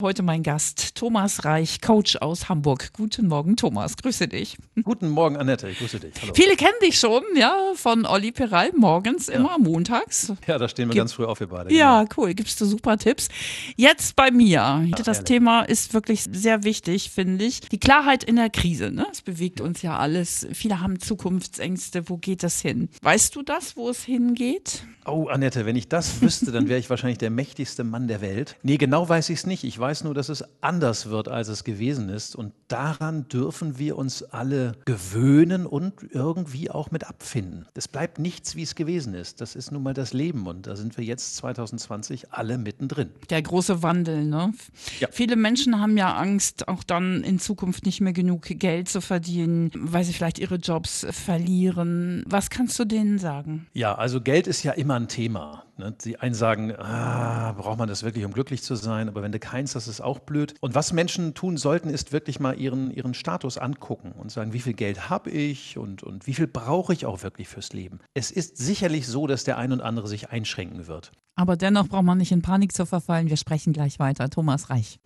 Heute mein Gast, Thomas Reich, Coach aus Hamburg. Guten Morgen, Thomas. Grüße dich. Guten Morgen, Annette. Ich grüße dich. Hallo. Viele kennen dich schon, ja, von Olli Peral, morgens, ja. immer montags. Ja, da stehen wir Gib ganz früh auf, wir beide. Ja, genau. cool. Gibst du super Tipps. Jetzt bei mir. Ja, das ehrlich. Thema ist wirklich sehr wichtig, finde ich. Die Klarheit in der Krise. Ne? Es bewegt uns ja alles. Viele haben Zukunftsängste. Wo geht das hin? Weißt du das, wo es hingeht? Oh, Annette, wenn ich das wüsste, dann wäre ich wahrscheinlich der mächtigste Mann der Welt. Nee, genau weiß ich es nicht. Ich weiß nur, dass es anders wird, als es gewesen ist. Und daran dürfen wir uns alle gewöhnen und irgendwie auch mit abfinden. Es bleibt nichts, wie es gewesen ist. Das ist nun mal das Leben. Und da sind wir jetzt 2020 alle mittendrin. Der große Wandel, ne? Ja. Viele Menschen haben ja Angst, auch dann in Zukunft nicht mehr genug Geld zu verdienen, weil sie vielleicht ihre Jobs verlieren. Was kannst du denen sagen? Ja, also Geld ist ja immer ein Thema. Ne? Die einen sagen, ah, braucht man das wirklich, um glücklich zu sein? Aber wenn du keins hast, ist auch blöd. Und was Menschen tun sollten, ist wirklich mal ihren, ihren Status angucken und sagen, wie viel Geld habe ich und, und wie viel brauche ich auch wirklich fürs Leben. Es ist sicherlich so, dass der ein und andere sich einschränken wird. Aber dennoch braucht man nicht in Panik zu verfallen. Wir sprechen gleich weiter. Thomas Reich.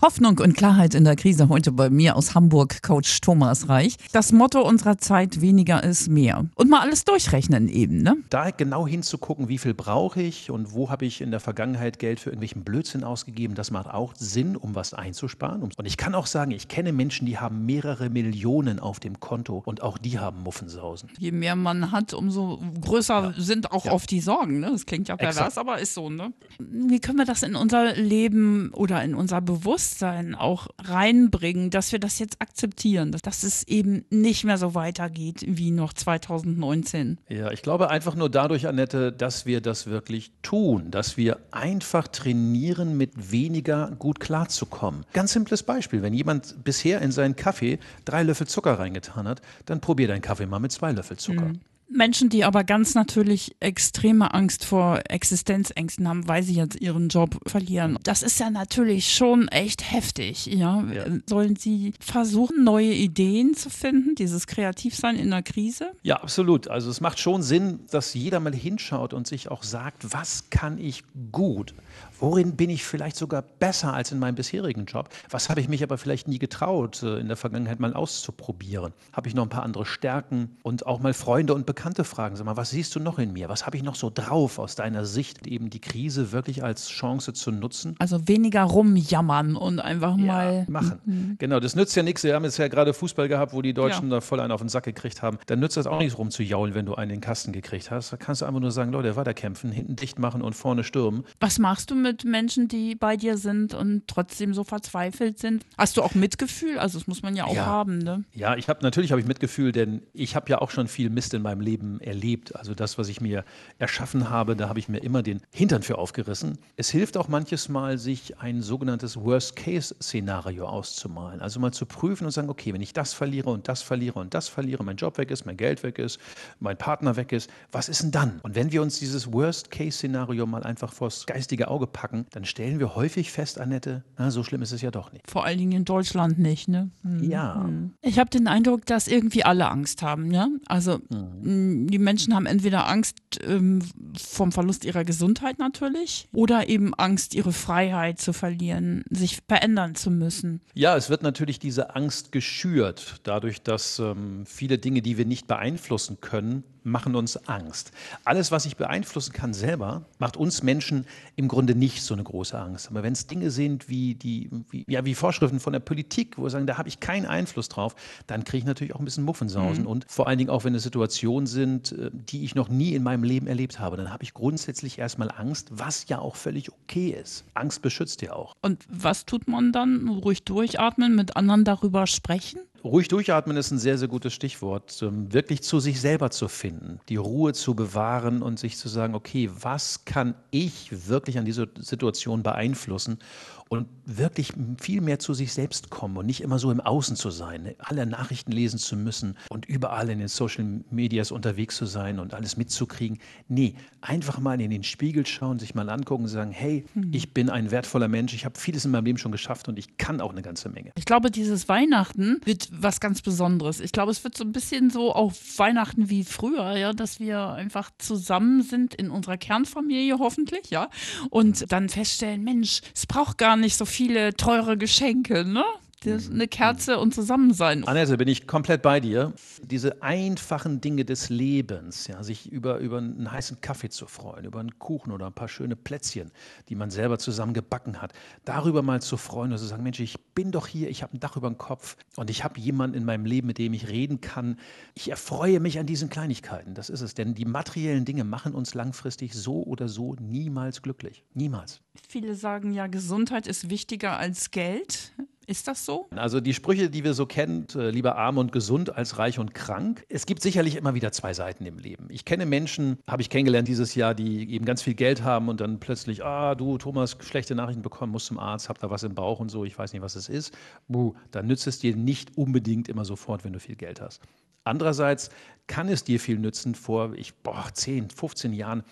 Hoffnung und Klarheit in der Krise heute bei mir aus Hamburg, Coach Thomas Reich. Das Motto unserer Zeit, weniger ist mehr. Und mal alles durchrechnen eben, ne? Da genau hinzugucken, wie viel brauche ich und wo habe ich in der Vergangenheit Geld für irgendwelchen Blödsinn ausgegeben, das macht auch Sinn, um was einzusparen. Und ich kann auch sagen, ich kenne Menschen, die haben mehrere Millionen auf dem Konto und auch die haben Muffensausen. Je mehr man hat, umso größer ja. sind auch ja. oft die Sorgen, ne? Das klingt ja pervers, Exakt. aber ist so, ne? Wie können wir das in unser Leben oder in unser Bewusstsein Bewusstsein auch reinbringen, dass wir das jetzt akzeptieren, dass es eben nicht mehr so weitergeht wie noch 2019. Ja, ich glaube einfach nur dadurch, Annette, dass wir das wirklich tun, dass wir einfach trainieren, mit weniger gut klarzukommen. Ganz simples Beispiel, wenn jemand bisher in seinen Kaffee drei Löffel Zucker reingetan hat, dann probier deinen Kaffee mal mit zwei Löffel Zucker. Mhm. Menschen, die aber ganz natürlich extreme Angst vor Existenzängsten haben, weil sie jetzt ihren Job verlieren. Das ist ja natürlich schon echt heftig. Ja? ja. Sollen sie versuchen, neue Ideen zu finden, dieses Kreativsein in der Krise? Ja, absolut. Also es macht schon Sinn, dass jeder mal hinschaut und sich auch sagt, was kann ich gut? Worin bin ich vielleicht sogar besser als in meinem bisherigen Job? Was habe ich mich aber vielleicht nie getraut, äh, in der Vergangenheit mal auszuprobieren? Habe ich noch ein paar andere Stärken und auch mal Freunde und Bekannte fragen, sag mal, was siehst du noch in mir? Was habe ich noch so drauf aus deiner Sicht, eben die Krise wirklich als Chance zu nutzen? Also weniger rumjammern und einfach ja, mal machen. Mhm. Genau, das nützt ja nichts. Wir haben jetzt ja gerade Fußball gehabt, wo die Deutschen ja. da voll einen auf den Sack gekriegt haben. Dann nützt das auch nichts rumzujaulen, wenn du einen in den Kasten gekriegt hast. Da kannst du einfach nur sagen, Leute, weiterkämpfen, hinten dicht machen und vorne stürmen. Was machst du mit mit Menschen, die bei dir sind und trotzdem so verzweifelt sind? Hast du auch Mitgefühl? Also das muss man ja auch ja. haben, ne? Ja, ich habe natürlich habe ich Mitgefühl, denn ich habe ja auch schon viel Mist in meinem Leben erlebt. Also das, was ich mir erschaffen habe, da habe ich mir immer den Hintern für aufgerissen. Es hilft auch manches Mal, sich ein sogenanntes Worst-Case-Szenario auszumalen. Also mal zu prüfen und sagen, okay, wenn ich das verliere und das verliere und das verliere, mein Job weg ist, mein Geld weg ist, mein Partner weg ist, was ist denn dann? Und wenn wir uns dieses Worst-Case-Szenario mal einfach vors geistige Auge packen, dann stellen wir häufig fest, Annette, na, so schlimm ist es ja doch nicht. Vor allen Dingen in Deutschland nicht, ne? Mhm. Ja. Mhm. Ich habe den Eindruck, dass irgendwie alle Angst haben, ja? Also mhm. die Menschen haben entweder Angst ähm, vom Verlust ihrer Gesundheit natürlich oder eben Angst, ihre Freiheit zu verlieren, sich verändern zu müssen. Ja, es wird natürlich diese Angst geschürt, dadurch, dass ähm, viele Dinge, die wir nicht beeinflussen können, machen uns Angst. Alles, was ich beeinflussen kann selber, macht uns Menschen im Grunde nicht so eine große Angst. Aber wenn es Dinge sind wie, die, wie, ja, wie Vorschriften von der Politik, wo wir sagen, da habe ich keinen Einfluss drauf, dann kriege ich natürlich auch ein bisschen Muffensausen. Mhm. Und vor allen Dingen auch, wenn es Situationen sind, äh, die ich noch nie in meinem Leben erlebt habe, dann habe ich grundsätzlich erstmal Angst, was ja auch völlig okay ist. Angst beschützt ja auch. Und was tut man dann? Ruhig durchatmen, mit anderen darüber sprechen? Ruhig durchatmen ist ein sehr, sehr gutes Stichwort. Ähm, wirklich zu sich selber zu finden, die Ruhe zu bewahren und sich zu sagen, okay, was kann ich wirklich an dieser Situation beeinflussen und wirklich viel mehr zu sich selbst kommen und nicht immer so im Außen zu sein, alle Nachrichten lesen zu müssen und überall in den Social Medias unterwegs zu sein und alles mitzukriegen. Nee, einfach mal in den Spiegel schauen, sich mal angucken und sagen, hey, mhm. ich bin ein wertvoller Mensch, ich habe vieles in meinem Leben schon geschafft und ich kann auch eine ganze Menge. Ich glaube, dieses Weihnachten wird was ganz Besonderes. Ich glaube, es wird so ein bisschen so auf Weihnachten wie früher, ja, dass wir einfach zusammen sind in unserer Kernfamilie hoffentlich, ja, und dann feststellen, Mensch, es braucht gar nicht so viele teure Geschenke, ne? Das eine Kerze und Zusammensein. Annette, bin ich komplett bei dir. Diese einfachen Dinge des Lebens, ja, sich über, über einen heißen Kaffee zu freuen, über einen Kuchen oder ein paar schöne Plätzchen, die man selber zusammen gebacken hat, darüber mal zu freuen und zu sagen, Mensch, ich bin doch hier, ich habe ein Dach über dem Kopf und ich habe jemanden in meinem Leben, mit dem ich reden kann. Ich erfreue mich an diesen Kleinigkeiten, das ist es. Denn die materiellen Dinge machen uns langfristig so oder so niemals glücklich. Niemals. Viele sagen ja, Gesundheit ist wichtiger als Geld. Ist das so? Also die Sprüche, die wir so kennen, äh, lieber arm und gesund als reich und krank. Es gibt sicherlich immer wieder zwei Seiten im Leben. Ich kenne Menschen, habe ich kennengelernt dieses Jahr, die eben ganz viel Geld haben und dann plötzlich, ah, du Thomas, schlechte Nachrichten bekommen, musst zum Arzt, hab da was im Bauch und so, ich weiß nicht, was es ist. Buh, dann nützt es dir nicht unbedingt immer sofort, wenn du viel Geld hast. Andererseits kann es dir viel nützen. Vor ich, boah, 10, 15 Jahren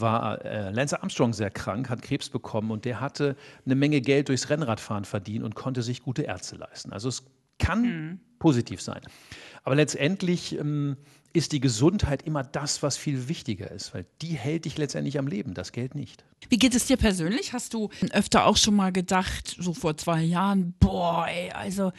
war äh, Lance Armstrong sehr krank, hat Krebs bekommen und der hatte eine Menge Geld durchs Rennradfahren verdient und konnte sich gute Ärzte leisten. Also es kann mhm. positiv sein. Aber letztendlich ähm, ist die Gesundheit immer das, was viel wichtiger ist, weil die hält dich letztendlich am Leben, das Geld nicht. Wie geht es dir persönlich? Hast du öfter auch schon mal gedacht, so vor zwei Jahren, boah, ey, also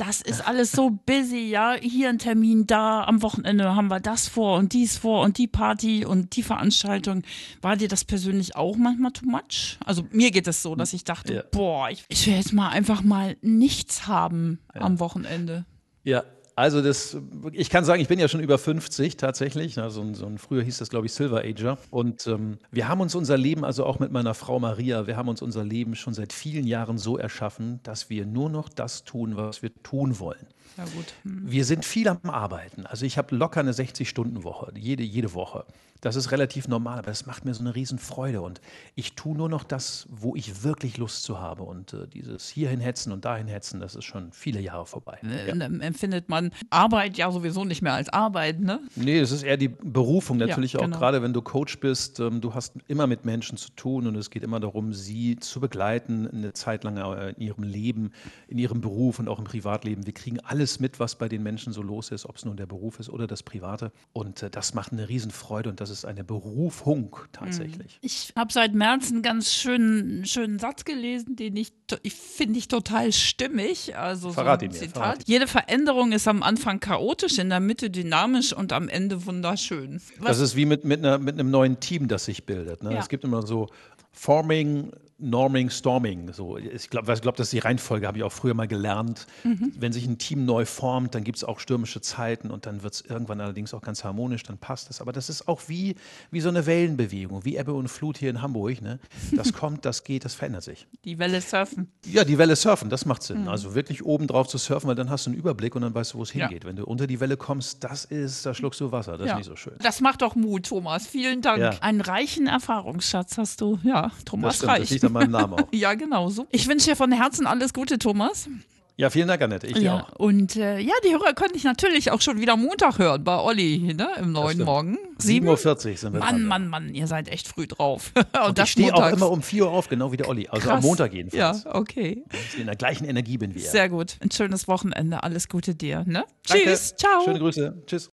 das ist alles so busy, ja. Hier ein Termin, da am Wochenende haben wir das vor und dies vor und die Party und die Veranstaltung. War dir das persönlich auch manchmal too much? Also mir geht es so, dass ich dachte, ja. boah, ich, ich will jetzt mal einfach mal nichts haben ja. am Wochenende. Ja, also das, ich kann sagen, ich bin ja schon über 50 tatsächlich. Also so ein, früher hieß das, glaube ich, Silver Ager. Und ähm, wir haben uns unser Leben, also auch mit meiner Frau Maria, wir haben uns unser Leben schon seit vielen Jahren so erschaffen, dass wir nur noch das tun, was wir tun wollen. Ja, gut. Hm. Wir sind viel am Arbeiten. Also ich habe locker eine 60-Stunden-Woche, jede, jede Woche. Das ist relativ normal, aber das macht mir so eine Riesenfreude. Und ich tue nur noch das, wo ich wirklich Lust zu habe. Und äh, dieses hierhin hetzen und dahin hetzen, das ist schon viele Jahre vorbei. Äh, ja. Empfindet man Arbeit ja sowieso nicht mehr als Arbeit, ne? Nee, es ist eher die Berufung. Natürlich ja, genau. auch gerade, wenn du Coach bist, ähm, du hast immer mit Menschen zu tun und es geht immer darum, sie zu begleiten, eine Zeit lang äh, in ihrem Leben, in ihrem Beruf und auch im Privatleben. Wir kriegen alles mit, was bei den Menschen so los ist, ob es nun der Beruf ist oder das Private. Und äh, das macht eine Riesenfreude und das ist eine Berufung tatsächlich. Mhm. Ich habe seit März einen ganz schönen, schönen Satz gelesen, den ich, ich finde ich total stimmig. Also verrat so ein Zitat. Verrat. Jede Veränderung ist am Anfang chaotisch, in der Mitte dynamisch und am Ende wunderschön. Was? Das ist wie mit, mit, einer, mit einem neuen Team, das sich bildet. Ne? Ja. Es gibt immer so Forming, Norming, Storming. So, ich glaube, glaub, das ist die Reihenfolge, habe ich auch früher mal gelernt. Mhm. Wenn sich ein Team neu formt, dann gibt es auch stürmische Zeiten und dann wird es irgendwann allerdings auch ganz harmonisch, dann passt es. Aber das ist auch wie, wie so eine Wellenbewegung, wie Ebbe und Flut hier in Hamburg. Ne? Das kommt, das geht, das verändert sich. Die Welle surfen. Ja, die Welle surfen, das macht Sinn. Mhm. Also wirklich oben drauf zu surfen, weil dann hast du einen Überblick und dann weißt du, wo es ja. hingeht. Wenn du unter die Welle kommst, das ist, da schluckst du Wasser. Das ja. ist nicht so schön. Das macht doch Mut, Thomas. Vielen Dank. Ja. Einen reichen Erfahrungsschatz hast du. Ja, Thomas das stimmt, Reich. An meinem Namen auch. ja, genau so. Ich wünsche dir von Herzen alles Gute, Thomas. Ja, vielen Dank, Annette. Ich ja, auch. Und äh, ja, die Hörer könnte ich natürlich auch schon wieder Montag hören bei Olli ne, im neuen Morgen. 7.40 Uhr sind wir Mann. Mann, Mann, ihr seid echt früh drauf. Und, Und ich stehe auch immer um 4 Uhr auf, genau wie der Olli. Also Krass. am Montag jedenfalls. Ja, okay. Ich in der gleichen Energie bin wie er. Sehr gut. Ein schönes Wochenende. Alles Gute dir. Ne? Tschüss. Ciao. Schöne Grüße. Tschüss.